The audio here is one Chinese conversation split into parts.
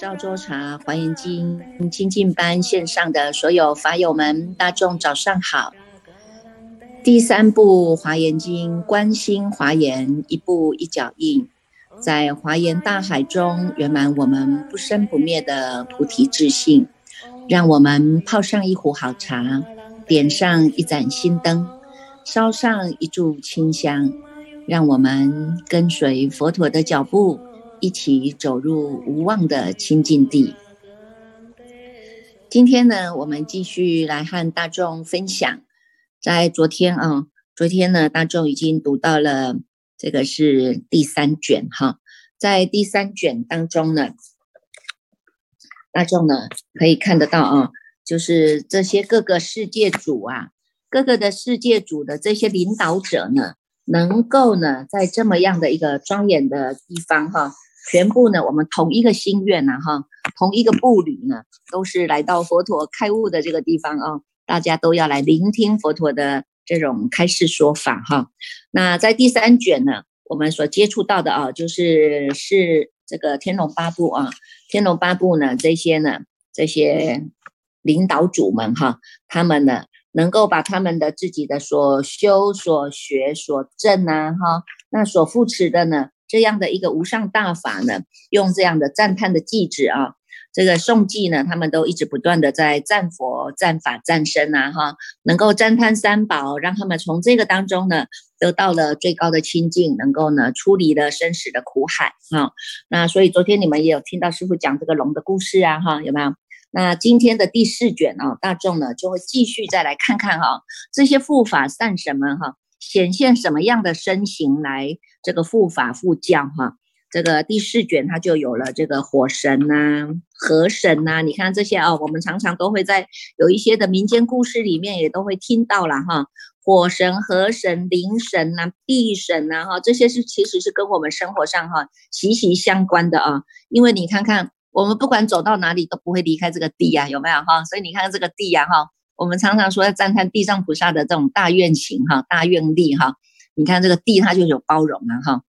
赵州茶华严经精进班线上的所有法友们，大众早上好。第三部华严经，观心华严，一步一脚印，在华严大海中圆满我们不生不灭的菩提智信。让我们泡上一壶好茶，点上一盏心灯，烧上一炷清香，让我们跟随佛陀的脚步。一起走入无望的清净地。今天呢，我们继续来和大众分享。在昨天啊，昨天呢，大众已经读到了这个是第三卷哈。在第三卷当中呢，大众呢可以看得到啊，就是这些各个世界主啊，各个的世界主的这些领导者呢，能够呢在这么样的一个庄严的地方哈。全部呢，我们同一个心愿呐，哈，同一个步履呢，都是来到佛陀开悟的这个地方啊，大家都要来聆听佛陀的这种开示说法哈。那在第三卷呢，我们所接触到的啊，就是是这个天龙八部啊，天龙八部呢，这些呢，这些领导主们哈，他们呢，能够把他们的自己的所修、所学、所证啊，哈，那所扶持的呢。这样的一个无上大法呢，用这样的赞叹的偈子啊，这个颂偈呢，他们都一直不断的在赞佛、赞法、赞身啊，哈，能够赞叹三宝，让他们从这个当中呢，得到了最高的清净，能够呢，出离了生死的苦海啊。那所以昨天你们也有听到师傅讲这个龙的故事啊，哈，有没有？那今天的第四卷啊，大众呢就会继续再来看看哈，这些护法善神们哈。显现什么样的身形来这个护法护教哈？这个第四卷它就有了这个火神呐、河神呐，你看这些啊，我们常常都会在有一些的民间故事里面也都会听到了哈。火神、河神、灵神呐、地神呐哈，这些是其实是跟我们生活上哈息息相关的啊。因为你看看，我们不管走到哪里都不会离开这个地呀，有没有哈？所以你看这个地呀哈。我们常常说要赞叹地藏菩萨的这种大愿行哈，大愿力哈。你看这个地，它就有包容了哈。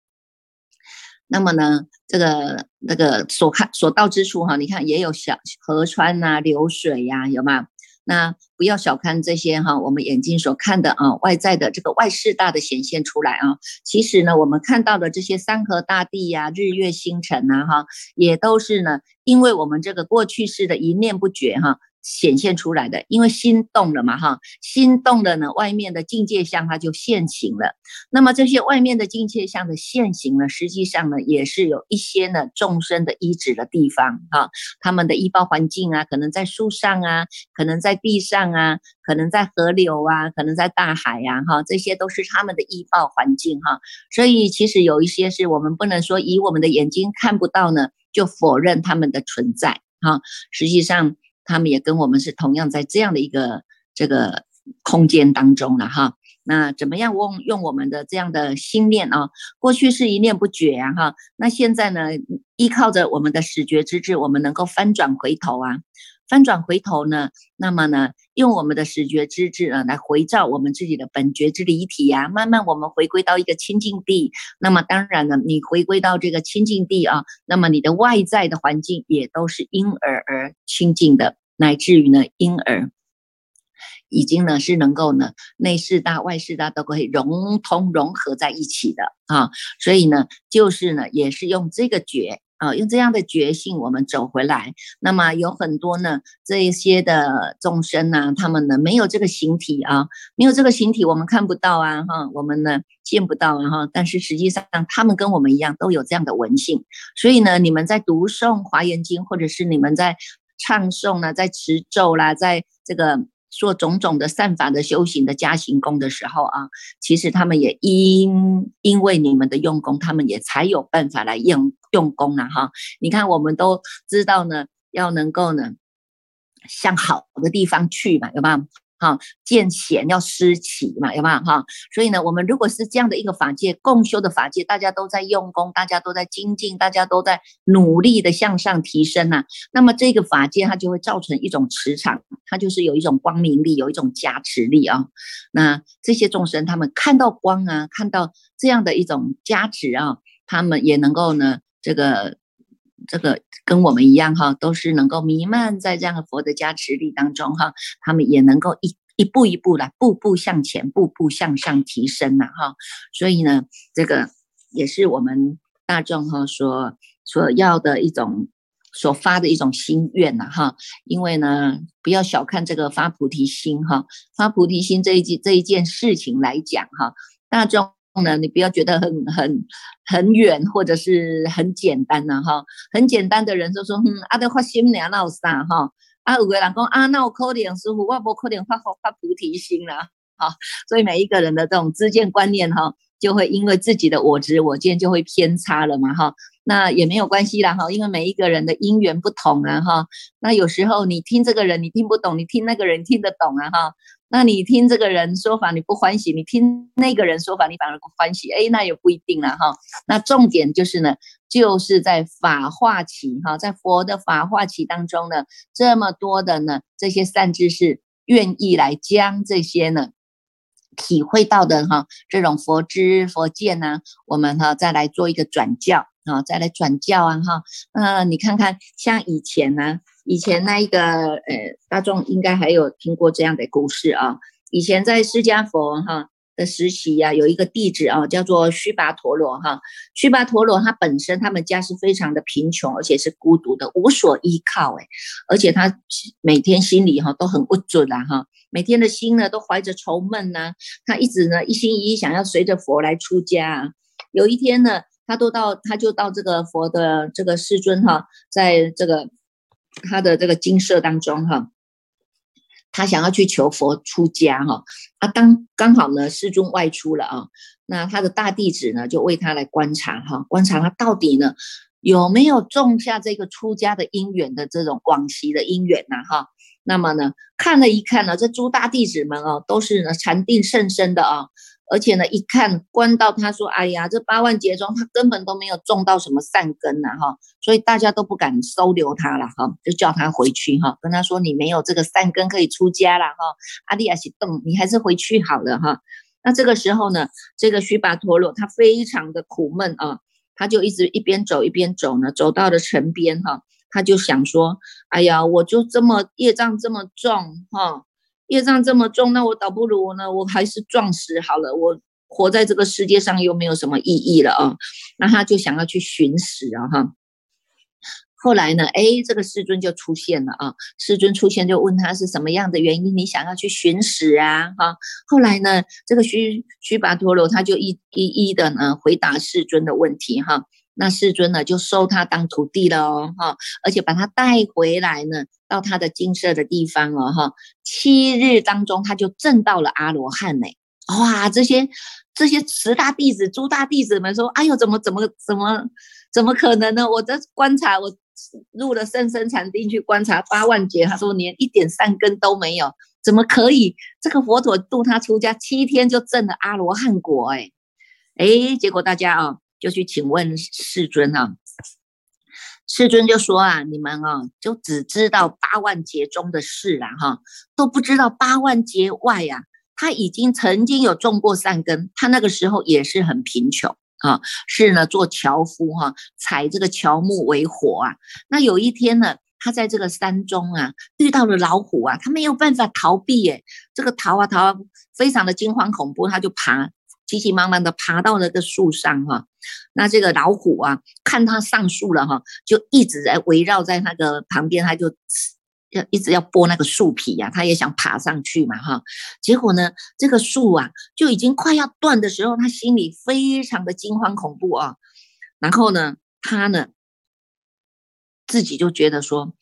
那么呢，这个那个所看所到之处哈，你看也有小河川呐、流水呀，有吗？那不要小看这些哈，我们眼睛所看的啊，外在的这个外事大的显现出来啊，其实呢，我们看到的这些山河大地呀、日月星辰呐哈，也都是呢，因为我们这个过去式的一念不绝哈。显现出来的，因为心动了嘛，哈，心动了呢，外面的境界相它就现形了。那么这些外面的境界相的现形呢，实际上呢，也是有一些呢众生的依止的地方，哈，他们的依报环境啊，可能在树上啊，可能在地上啊，可能在河流啊，可能在大海呀，哈，这些都是他们的依报环境，哈。所以其实有一些是我们不能说以我们的眼睛看不到呢，就否认他们的存在，哈，实际上。他们也跟我们是同样在这样的一个这个空间当中了哈。那怎么样用用我们的这样的心念啊？过去是一念不绝啊哈。那现在呢，依靠着我们的始觉之智，我们能够翻转回头啊。翻转回头呢，那么呢，用我们的始觉之智啊，来回照我们自己的本觉之离体呀，慢慢我们回归到一个清净地。那么当然了，你回归到这个清净地啊，那么你的外在的环境也都是因而而清净的，乃至于呢，婴儿已经呢是能够呢内四大外四大都可以融通融合在一起的啊。所以呢，就是呢，也是用这个觉。啊，用这样的觉性，我们走回来。那么有很多呢，这一些的众生呢，他们呢没有这个形体啊，没有这个形体，我们看不到啊，哈，我们呢见不到啊，哈。但是实际上，他们跟我们一样，都有这样的文性。所以呢，你们在读诵华严经，或者是你们在唱诵呢，在持咒啦，在这个。做种种的善法的修行的加行功的时候啊，其实他们也因因为你们的用功，他们也才有办法来用用功了哈。你看，我们都知道呢，要能够呢向好的地方去嘛，有没有？哈，见贤要思齐嘛，有没有哈？所以呢，我们如果是这样的一个法界共修的法界，大家都在用功，大家都在精进，大家都在努力的向上提升呐，那么这个法界它就会造成一种磁场，它就是有一种光明力，有一种加持力啊。那这些众生他们看到光啊，看到这样的一种加持啊，他们也能够呢，这个这个跟我们一样哈，都是能够弥漫在这样的佛的加持力当中哈，他们也能够一一步一步的步步向前，步步向上提升呐哈。所以呢，这个也是我们大众哈所所要的一种。所发的一种心愿呐，哈，因为呢，不要小看这个发菩提心哈，发菩提心这一件这一件事情来讲哈，大众呢，你不要觉得很很很远或者是很简单呐哈，很简单的人就说，嗯，阿德发心念闹啥哈，啊，有个人讲啊，那我可怜师傅，我不可怜发发菩提心了，哈，所以每一个人的这种知见观念哈，就会因为自己的我执我见就会偏差了嘛哈。那也没有关系啦哈，因为每一个人的因缘不同啊哈。那有时候你听这个人你听不懂，你听那个人听得懂啊哈。那你听这个人说法你不欢喜，你听那个人说法你反而不欢喜，哎，那也不一定了哈。那重点就是呢，就是在法化期哈，在佛的法化期当中呢，这么多的呢这些善知识愿意来将这些呢体会到的哈这种佛知佛见呢，我们哈再来做一个转教。啊，再来转教啊，哈，那你看看，像以前呢，以前那一个，呃，大众应该还有听过这样的故事啊。以前在释迦佛哈的时期呀，有一个弟子啊，叫做须跋陀罗哈。须跋陀罗他本身他们家是非常的贫穷，而且是孤独的，无所依靠哎，而且他每天心里哈都很不准啊哈，每天的心呢都怀着愁闷呐，他一直呢一心一意想要随着佛来出家。有一天呢。他都到，他就到这个佛的这个世尊哈，在这个他的这个金舍当中哈，他想要去求佛出家哈，啊当刚好呢世尊外出了啊，那他的大弟子呢就为他来观察哈，观察他到底呢有没有种下这个出家的因缘的这种广习的因缘呐哈，那么呢看了一看呢，这诸大弟子们哦都是呢禅定甚深的啊。而且呢，一看观到他说：“哎呀，这八万劫中他根本都没有种到什么善根呐，哈，所以大家都不敢收留他了，哈，就叫他回去，哈，跟他说你没有这个善根可以出家了，哈，阿利亚西动，你还是回去好了，哈。那这个时候呢，这个须跋陀罗他非常的苦闷啊，他就一直一边走一边走呢，走到了城边，哈，他就想说：哎呀，我就这么业障这么重，哈。”业障这么重，那我倒不如呢，我还是撞死好了。我活在这个世界上又没有什么意义了啊。那他就想要去寻死啊哈。后来呢，哎，这个世尊就出现了啊。世尊出现就问他是什么样的原因，你想要去寻死啊？哈。后来呢，这个须须跋陀罗他就一一一的呢回答世尊的问题哈。那世尊呢就收他当徒弟了哦哈，而且把他带回来呢。到他的金色的地方哦，哈，七日当中他就证到了阿罗汉呢，哇，这些这些十大弟子、诸大弟子们说，哎呦，怎么怎么怎么怎么可能呢？我在观察，我入了甚深禅定去观察八万劫，他说连一点善根都没有，怎么可以？这个佛陀度他出家七天就证了阿罗汉果，哎哎，结果大家啊就去请问世尊啊。世尊就说啊，你们啊，就只知道八万劫中的事啊哈，都不知道八万劫外呀，他已经曾经有种过善根，他那个时候也是很贫穷啊，是呢做樵夫哈，采这个乔木为火啊。那有一天呢，他在这个山中啊，遇到了老虎啊，他没有办法逃避耶，这个逃啊逃啊，非常的惊慌恐怖，他就爬。急急忙忙的爬到那个树上哈，那这个老虎啊，看他上树了哈，就一直在围绕在那个旁边，他就要一直要剥那个树皮呀，他也想爬上去嘛哈。结果呢，这个树啊就已经快要断的时候，他心里非常的惊慌恐怖啊。然后呢，他呢自己就觉得说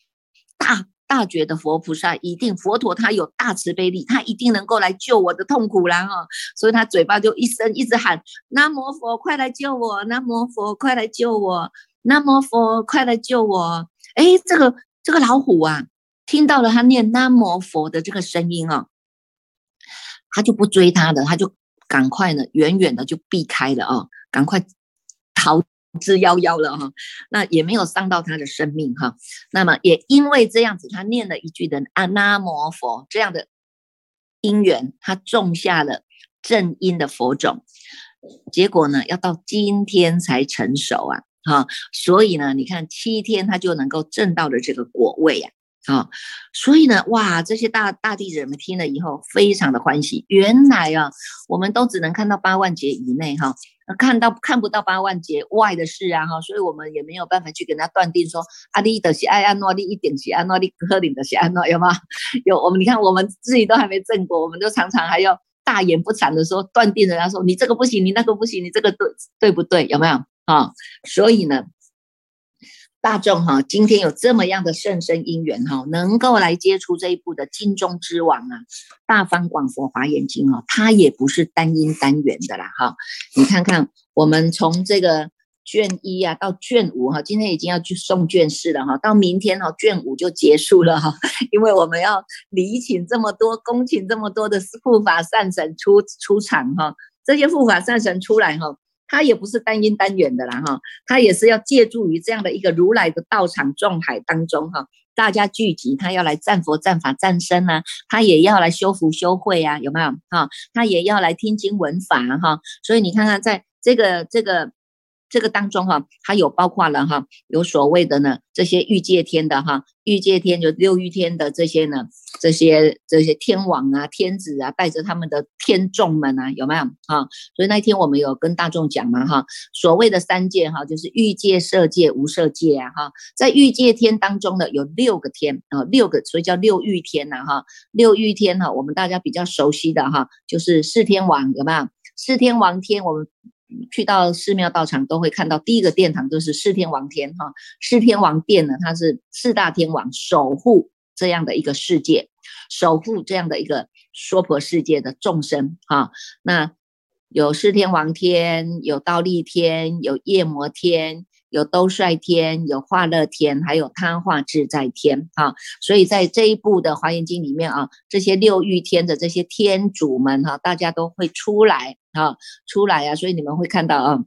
大。大觉的佛菩萨一定佛陀，他有大慈悲力，他一定能够来救我的痛苦啦哈，所以他嘴巴就一声一直喊南无佛，快来救我！南无佛，快来救我！南无佛，快来救我！哎，这个这个老虎啊，听到了他念南无佛的这个声音啊，他就不追他的，他就赶快呢，远远的就避开了啊，赶快逃。之夭夭了哈，那也没有伤到他的生命哈。那么也因为这样子，他念了一句的阿那摩佛这样的因缘，他种下了正因的佛种，结果呢，要到今天才成熟啊。哈，所以呢，你看七天他就能够证到了这个果位呀。啊，啊所以呢，哇，这些大大地人们听了以后非常的欢喜。原来啊，我们都只能看到八万劫以内哈，看到看不到八万劫外的事啊哈，所以我们也没有办法去跟他断定说阿利的是爱安诺利一点是安诺利克林的是安诺有吗？有我们你看我们自己都还没证过，我们都常常还要大言不惭的说断定人家说你这个不行，你那个不行，你这个对对不对？有没有啊？所以呢。大众哈，今天有这么样的甚深因缘哈，能够来接触这一部的金中之王啊，《大方广佛华严经》哦，它也不是单因单缘的啦哈。你看看，我们从这个卷一啊到卷五哈，今天已经要去送卷四了哈，到明天哈卷五就结束了哈，因为我们要礼请这么多、恭请这么多的护法善神出出场哈，这些护法善神出来哈。他也不是单因单缘的啦，哈，他也是要借助于这样的一个如来的道场众海当中，哈，大家聚集，他要来战佛、战法、战身啊，他也要来修福修慧啊，有没有？哈，他也要来听经闻法，哈，所以你看看，在这个这个。这个当中哈，它有包括了哈，有所谓的呢，这些欲界天的哈，欲界天就六欲天的这些呢，这些这些天王啊、天子啊，带着他们的天众们啊，有没有哈？所以那一天我们有跟大众讲嘛哈，所谓的三界哈，就是欲界、色界、无色界啊哈，在欲界天当中呢，有六个天啊，六个，所以叫六欲天呐哈，六欲天哈，我们大家比较熟悉的哈，就是四天王有没有？四天王天我们。去到寺庙道场都会看到，第一个殿堂就是四天王天哈，四天王殿呢，它是四大天王守护这样的一个世界，守护这样的一个娑婆世界的众生哈。那有四天王天，有倒立天，有夜摩天。有兜率天，有化乐天，还有他化自在天啊！所以在这一部的华严经里面啊，这些六欲天的这些天主们哈，大家都会出来啊，出来啊！所以你们会看到啊。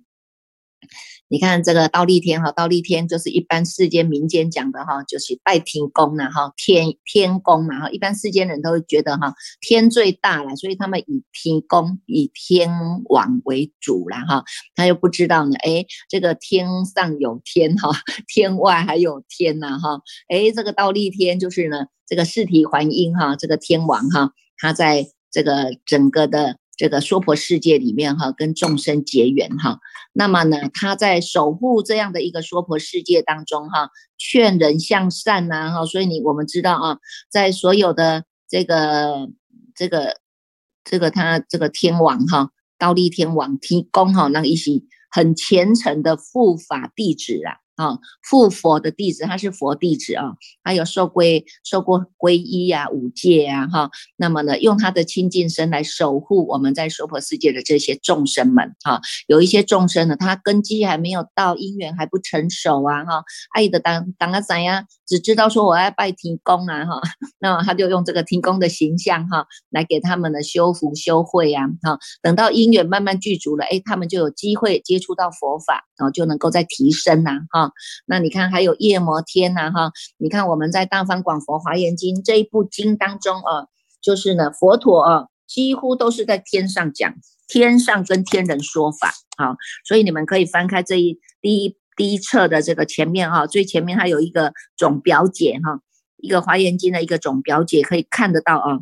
你看这个倒立天哈，倒立天就是一般世间民间讲的哈，就是拜天公了哈，天天公嘛哈，一般世间人都会觉得哈，天最大了，所以他们以天公、以天王为主了哈，他又不知道呢，哎，这个天上有天哈，天外还有天呐哈，哎，这个倒立天就是呢，这个四体还阴哈，这个天王哈，他在这个整个的。这个娑婆世界里面哈，跟众生结缘哈，那么呢，他在守护这样的一个娑婆世界当中哈，劝人向善呐哈，所以你我们知道啊，在所有的这个这个这个他这个天王哈，高丽天王提供哈，那一些很虔诚的护法弟子啊。啊，护佛的弟子，他是佛弟子啊，他有受归受过皈依呀、五戒啊，哈。那么呢，用他的清净身来守护我们在娑婆世界的这些众生们，哈。有一些众生呢，他根基还没有到，因缘还不成熟啊，哈。爱的当当个怎样？只知道说我要拜天公啊，哈。那么他就用这个天公的形象，哈，来给他们的修福修慧啊，哈。等到因缘慢慢具足了，哎，他们就有机会接触到佛法，然后就能够再提升呐，哈。那你看还有夜摩天呐，哈，你看我们在《大方广佛华严经》这一部经当中啊，就是呢，佛陀啊，几乎都是在天上讲，天上跟天人说法，啊，所以你们可以翻开这一第一第一册的这个前面哈，最前面它有一个总表解哈，一个华严经的一个总表解，可以看得到啊。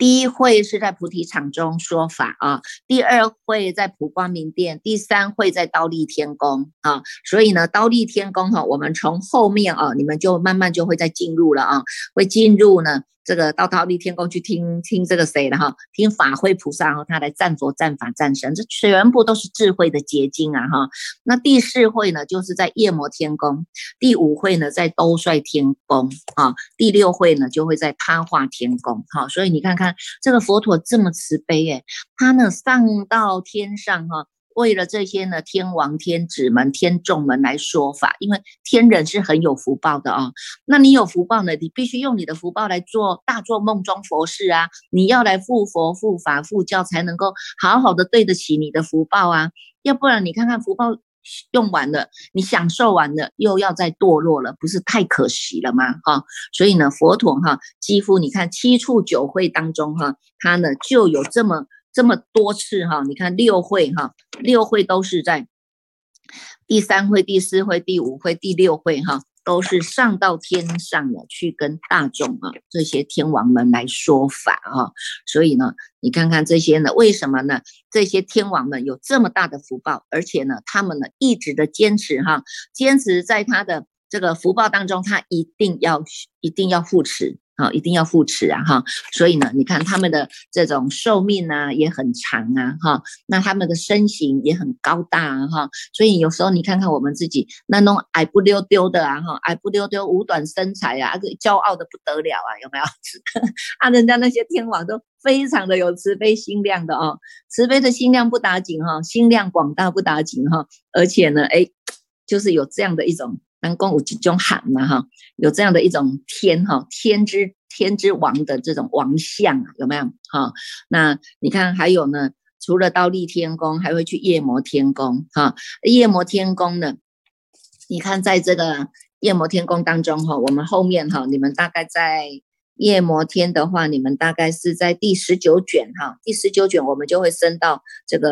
第一会是在菩提场中说法啊，第二会在普光明殿，第三会在刀立天宫啊，所以呢，刀立天宫哈，我们从后面啊，你们就慢慢就会再进入了啊，会进入呢。这个到桃立天宫去听听这个谁的哈，听法会菩萨哈，他来赞佛、赞法、赞神，这全部都是智慧的结晶啊哈。那第四会呢，就是在夜摩天宫；第五会呢，在兜率天宫啊；第六会呢，就会在他化天宫。哈，所以你看看这个佛陀这么慈悲诶，他呢上到天上哈。为了这些呢，天王、天子们、天众们来说法，因为天人是很有福报的啊。那你有福报呢，你必须用你的福报来做大做梦中佛事啊。你要来护佛、护法、护教，才能够好好的对得起你的福报啊。要不然你看看福报用完了，你享受完了，又要再堕落了，不是太可惜了吗？哈，所以呢，佛陀哈，几乎你看七处九会当中哈，他呢就有这么。这么多次哈，你看六会哈，六会都是在第三会、第四会、第五会、第六会哈。都是上到天上了，去跟大众啊这些天王们来说法啊，所以呢，你看看这些呢，为什么呢？这些天王们有这么大的福报，而且呢，他们呢一直的坚持哈，坚持在他的这个福报当中，他一定要一定要护持。啊，一定要护持啊，哈，所以呢，你看他们的这种寿命呢也很长啊，哈，那他们的身形也很高大啊，哈，所以有时候你看看我们自己那种矮不溜丢的啊，哈，矮不溜丢、五短身材啊，个骄傲的不得了啊，有没有？啊，人家那些天王都非常的有慈悲心量的哦，慈悲的心量不打紧哈，心量广大不打紧哈，而且呢，哎，就是有这样的一种。南宫有几种喊嘛哈，有这样的一种天哈，天之天之王的这种王相有没有哈？那你看还有呢，除了到立天宫，还会去夜摩天宫哈。夜摩天宫呢，你看在这个夜摩天宫当中哈，我们后面哈，你们大概在夜摩天的话，你们大概是在第十九卷哈，第十九卷我们就会升到这个。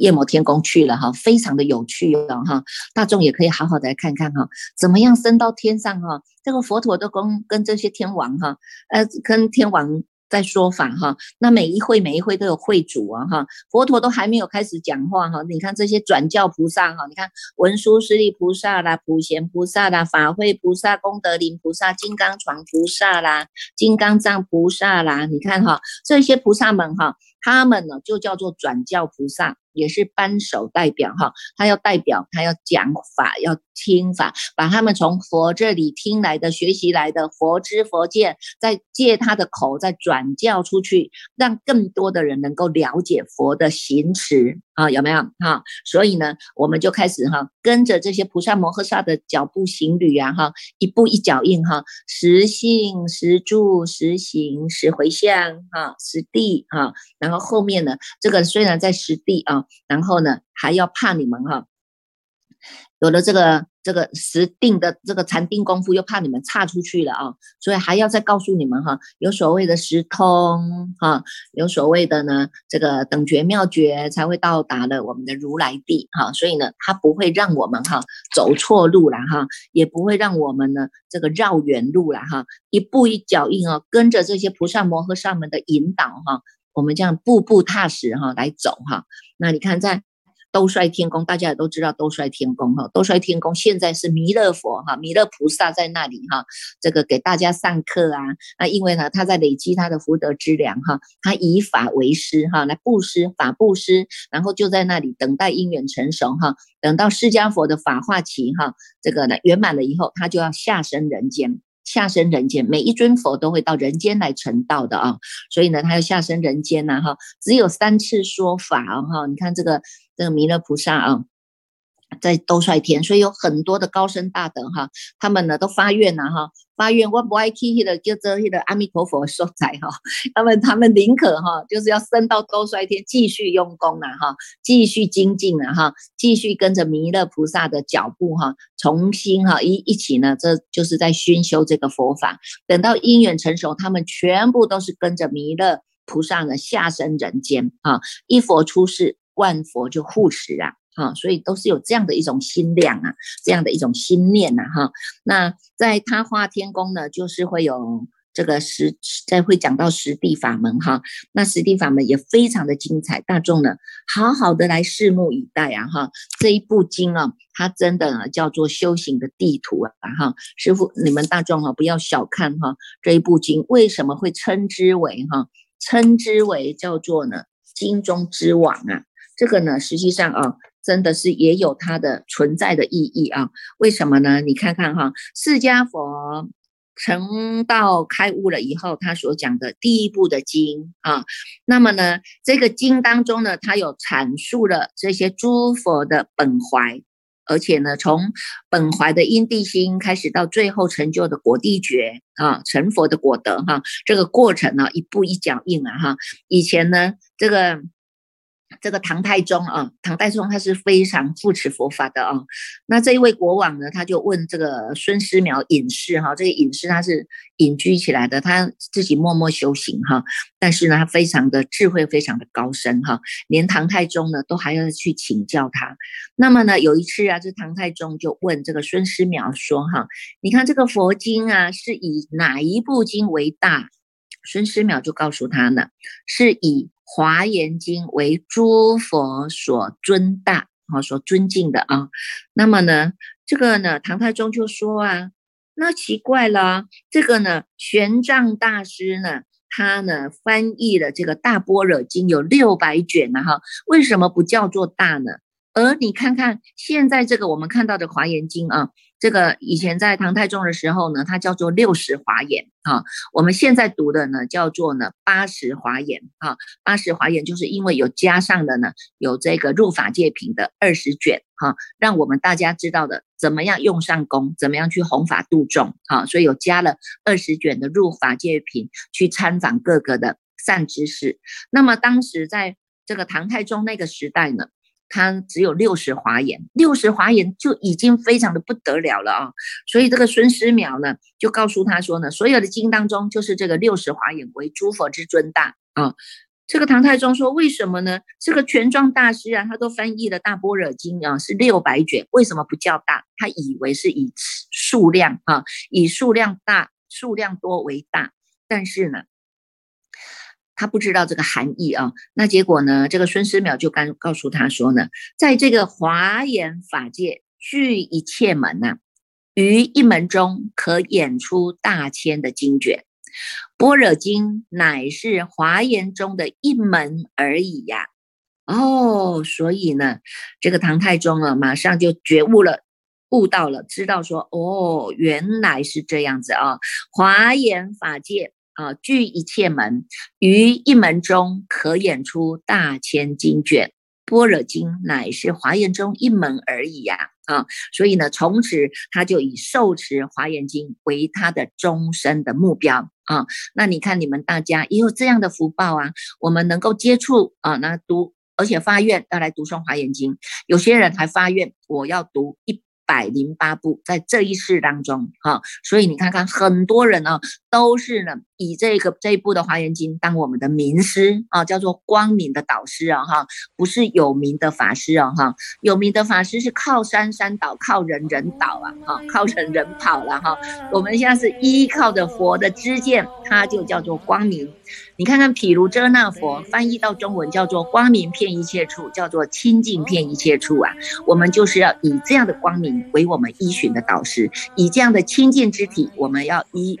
夜摩天宫去了哈，非常的有趣哦哈，大众也可以好好的来看看哈，怎么样升到天上哈？这个佛陀都跟跟这些天王哈，呃，跟天王。在说法哈，那每一会每一会都有会主啊哈，佛陀都还没有开始讲话哈，你看这些转教菩萨哈，你看文殊师利菩萨啦、普贤菩萨啦、法会菩萨、功德林菩萨、金刚床菩萨啦、金刚藏菩萨啦，你看哈，这些菩萨们哈，他们呢就叫做转教菩萨。也是扳手代表哈，他要代表，他要讲法，要听法，把他们从佛这里听来的、学习来的佛知佛见，再借他的口再转教出去，让更多的人能够了解佛的行持啊，有没有哈？所以呢，我们就开始哈，跟着这些菩萨摩诃萨的脚步行旅啊哈，一步一脚印哈，实信实住实行实回向哈，实地哈，然后然后后面呢，这个虽然在实地啊。然后呢，还要怕你们哈，有了这个这个实定的这个禅定功夫，又怕你们差出去了啊，所以还要再告诉你们哈，有所谓的实通哈，有所谓的呢这个等觉妙觉才会到达了我们的如来地哈，所以呢，他不会让我们哈走错路了哈，也不会让我们呢这个绕远路了哈，一步一脚印啊，跟着这些菩萨摩诃萨们的引导哈。我们这样步步踏实哈来走哈，那你看在兜率天宫，大家也都知道兜率天宫哈，兜率天宫现在是弥勒佛哈，弥勒菩萨在那里哈，这个给大家上课啊，那因为呢他在累积他的福德之粮哈，他以法为师哈，来布施法布施，然后就在那里等待因缘成熟哈，等到释迦佛的法化期哈，这个呢圆满了以后，他就要下生人间。下生人间，每一尊佛都会到人间来成道的啊，所以呢，他要下生人间呐，哈，只有三次说法啊，哈，你看这个这个弥勒菩萨啊。在兜率天，所以有很多的高僧大德哈，他们呢都发愿呐哈，发愿我不爱去那个叫做那个阿弥陀佛所在哈，他们他们宁可哈，就是要升到兜率天继续用功了哈，继续精进了哈，继续跟着弥勒菩萨的脚步哈，重新哈一一起呢，这就是在熏修这个佛法，等到因缘成熟，他们全部都是跟着弥勒菩萨呢下生人间啊，一佛出世，万佛就护持啊。啊，所以都是有这样的一种心量啊，这样的一种心念呐，哈。那在他化天宫呢，就是会有这个实，在会讲到实地法门哈。那实地法门也非常的精彩，大众呢，好好的来拭目以待啊，哈。这一部经啊，它真的叫做修行的地图啊，哈。师傅，你们大众哈，不要小看哈这一部经，为什么会称之为哈，称之为叫做呢经中之王啊？这个呢，实际上啊。真的是也有它的存在的意义啊？为什么呢？你看看哈，释迦佛成道开悟了以后，他所讲的第一部的经啊，那么呢，这个经当中呢，他有阐述了这些诸佛的本怀，而且呢，从本怀的因地心开始，到最后成就的果地觉啊，成佛的果德哈，这个过程呢，一步一脚印啊哈。以前呢，这个。这个唐太宗啊，唐太宗他是非常扶持佛法的啊。那这一位国王呢，他就问这个孙思邈隐士哈，这个隐士他是隐居起来的，他自己默默修行哈。但是呢，他非常的智慧，非常的高深哈，连唐太宗呢都还要去请教他。那么呢，有一次啊，这唐太宗就问这个孙思邈说哈，你看这个佛经啊，是以哪一部经为大？孙思邈就告诉他呢，是以。华严经为诸佛所尊大啊，所尊敬的啊。那么呢，这个呢，唐太宗就说啊，那奇怪了，这个呢，玄奘大师呢，他呢翻译了这个大般若经有六百卷呢，哈，为什么不叫做大呢？而你看看现在这个我们看到的华严经啊。这个以前在唐太宗的时候呢，它叫做六十华严啊。我们现在读的呢，叫做呢八十华严啊。八十华严就是因为有加上的呢，有这个入法界品的二十卷哈，让我们大家知道的怎么样用上功，怎么样去弘法度众啊。所以有加了二十卷的入法界品，去参访各个的善知识。那么当时在这个唐太宗那个时代呢？他只有六十华严，六十华严就已经非常的不得了了啊！所以这个孙思邈呢，就告诉他说呢，所有的经当中，就是这个六十华严为诸佛之尊大啊。这个唐太宗说，为什么呢？这个玄奘大师啊，他都翻译了大般若经啊，是六百卷，为什么不叫大？他以为是以数量啊，以数量大、数量多为大，但是呢？他不知道这个含义啊，那结果呢？这个孙思邈就刚告诉他说呢，在这个华严法界具一切门呐，于一门中可演出大千的经卷，般若经乃是华严中的一门而已呀。哦，所以呢，这个唐太宗啊，马上就觉悟了，悟到了，知道说，哦，原来是这样子啊，华严法界。啊，具一切门，于一门中可演出大千经卷，般若经乃是华严中一门而已呀！啊，所以呢，从此他就以受持华严经为他的终身的目标啊。那你看，你们大家也有这样的福报啊，我们能够接触啊，那读，而且发愿要来读诵华严经，有些人还发愿我要读一。百零八部在这一世当中，哈，所以你看看很多人呢，都是呢以这个这一部的华严经当我们的名师啊，叫做光明的导师啊，哈，不是有名的法师啊，哈，有名的法师是靠山山倒，靠人人倒啊，哈，靠人人跑了哈，我们现在是依靠着佛的知见，它就叫做光明。你看看毗卢遮那佛翻译到中文叫做光明遍一切处，叫做清净遍一切处啊，我们就是要以这样的光明为我们依循的导师，以这样的清净之体，我们要依